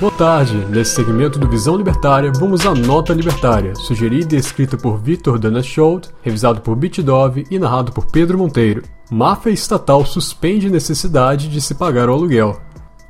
Boa tarde. Nesse segmento do Visão Libertária, vamos à Nota Libertária, sugerida e escrita por Vitor Danaschold, revisado por Bitdove e narrado por Pedro Monteiro. Máfia estatal suspende necessidade de se pagar o aluguel.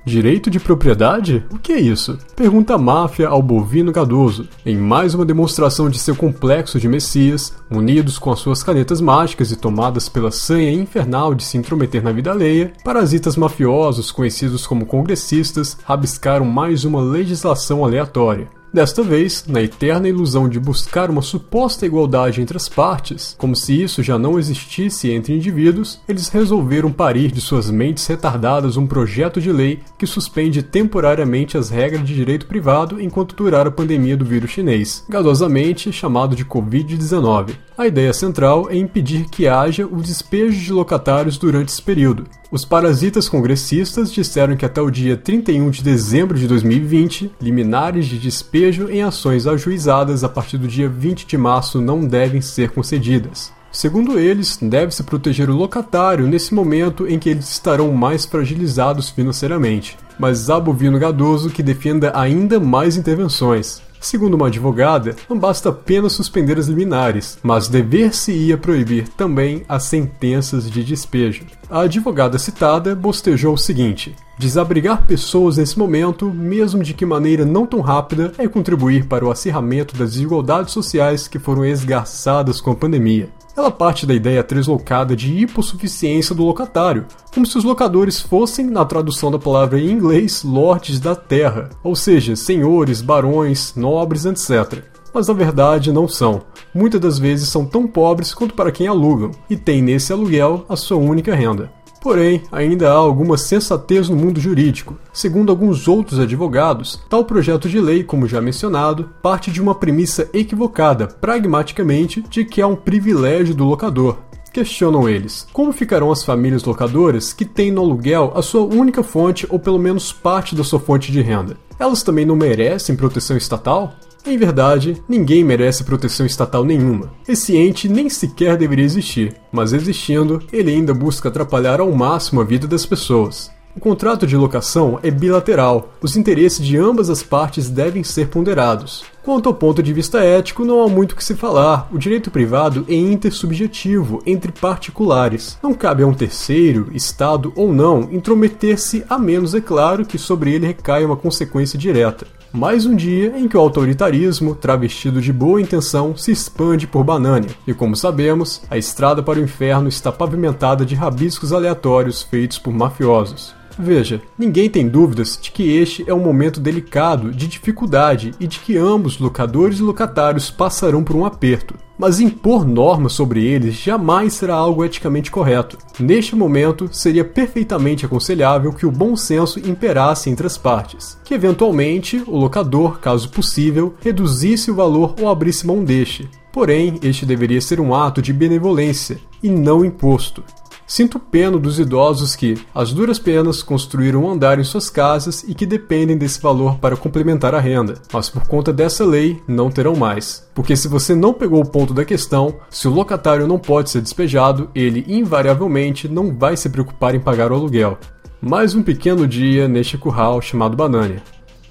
Direito de propriedade? O que é isso? Pergunta a máfia ao bovino gadoso, em mais uma demonstração de seu complexo de messias, unidos com as suas canetas mágicas e tomadas pela sanha infernal de se intrometer na vida alheia, parasitas mafiosos conhecidos como congressistas rabiscaram mais uma legislação aleatória. Desta vez, na eterna ilusão de buscar uma suposta igualdade entre as partes, como se isso já não existisse entre indivíduos, eles resolveram parir de suas mentes retardadas um projeto de lei que suspende temporariamente as regras de direito privado enquanto durar a pandemia do vírus chinês, gadosamente chamado de Covid-19. A ideia central é impedir que haja o despejo de locatários durante esse período. Os parasitas congressistas disseram que até o dia 31 de dezembro de 2020, liminares de despejo em ações ajuizadas a partir do dia 20 de março não devem ser concedidas. Segundo eles, deve-se proteger o locatário nesse momento em que eles estarão mais fragilizados financeiramente. Mas há bovino gadoso que defenda ainda mais intervenções. Segundo uma advogada, não basta apenas suspender as liminares, mas dever-se-ia proibir também as sentenças de despejo. A advogada citada bostejou o seguinte: Desabrigar pessoas nesse momento, mesmo de que maneira não tão rápida, é contribuir para o acirramento das desigualdades sociais que foram esgarçadas com a pandemia. Ela parte da ideia translocada de hipossuficiência do locatário, como se os locadores fossem, na tradução da palavra em inglês, lords da terra, ou seja, senhores, barões, nobres, etc. Mas na verdade não são. Muitas das vezes são tão pobres quanto para quem alugam, e têm nesse aluguel a sua única renda. Porém, ainda há alguma sensatez no mundo jurídico. Segundo alguns outros advogados, tal projeto de lei, como já mencionado, parte de uma premissa equivocada, pragmaticamente, de que há um privilégio do locador. Questionam eles: como ficarão as famílias locadoras que têm no aluguel a sua única fonte ou pelo menos parte da sua fonte de renda? Elas também não merecem proteção estatal? Em verdade, ninguém merece proteção estatal nenhuma. Esse ente nem sequer deveria existir, mas existindo, ele ainda busca atrapalhar ao máximo a vida das pessoas. O contrato de locação é bilateral, os interesses de ambas as partes devem ser ponderados. Quanto ao ponto de vista ético, não há muito o que se falar. O direito privado é intersubjetivo entre particulares. Não cabe a um terceiro, Estado ou não, intrometer-se, a menos, é claro, que sobre ele recaia uma consequência direta. Mais um dia em que o autoritarismo, travestido de boa intenção, se expande por Banânia. E como sabemos, a estrada para o inferno está pavimentada de rabiscos aleatórios feitos por mafiosos. Veja, ninguém tem dúvidas de que este é um momento delicado, de dificuldade e de que ambos, locadores e locatários, passarão por um aperto. Mas impor normas sobre eles jamais será algo eticamente correto. Neste momento, seria perfeitamente aconselhável que o bom senso imperasse entre as partes, que eventualmente o locador, caso possível, reduzisse o valor ou abrisse mão deste. Porém, este deveria ser um ato de benevolência e não imposto. Sinto pena dos idosos que, às duras penas, construíram um andar em suas casas e que dependem desse valor para complementar a renda, mas por conta dessa lei não terão mais. Porque se você não pegou o ponto da questão, se o locatário não pode ser despejado, ele invariavelmente não vai se preocupar em pagar o aluguel. Mais um pequeno dia neste curral chamado Banânia.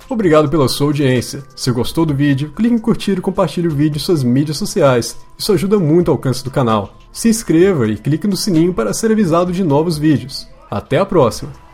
Obrigado pela sua audiência. Se gostou do vídeo, clique em curtir e compartilhe o vídeo em suas mídias sociais. Isso ajuda muito ao alcance do canal. Se inscreva e clique no sininho para ser avisado de novos vídeos. Até a próxima!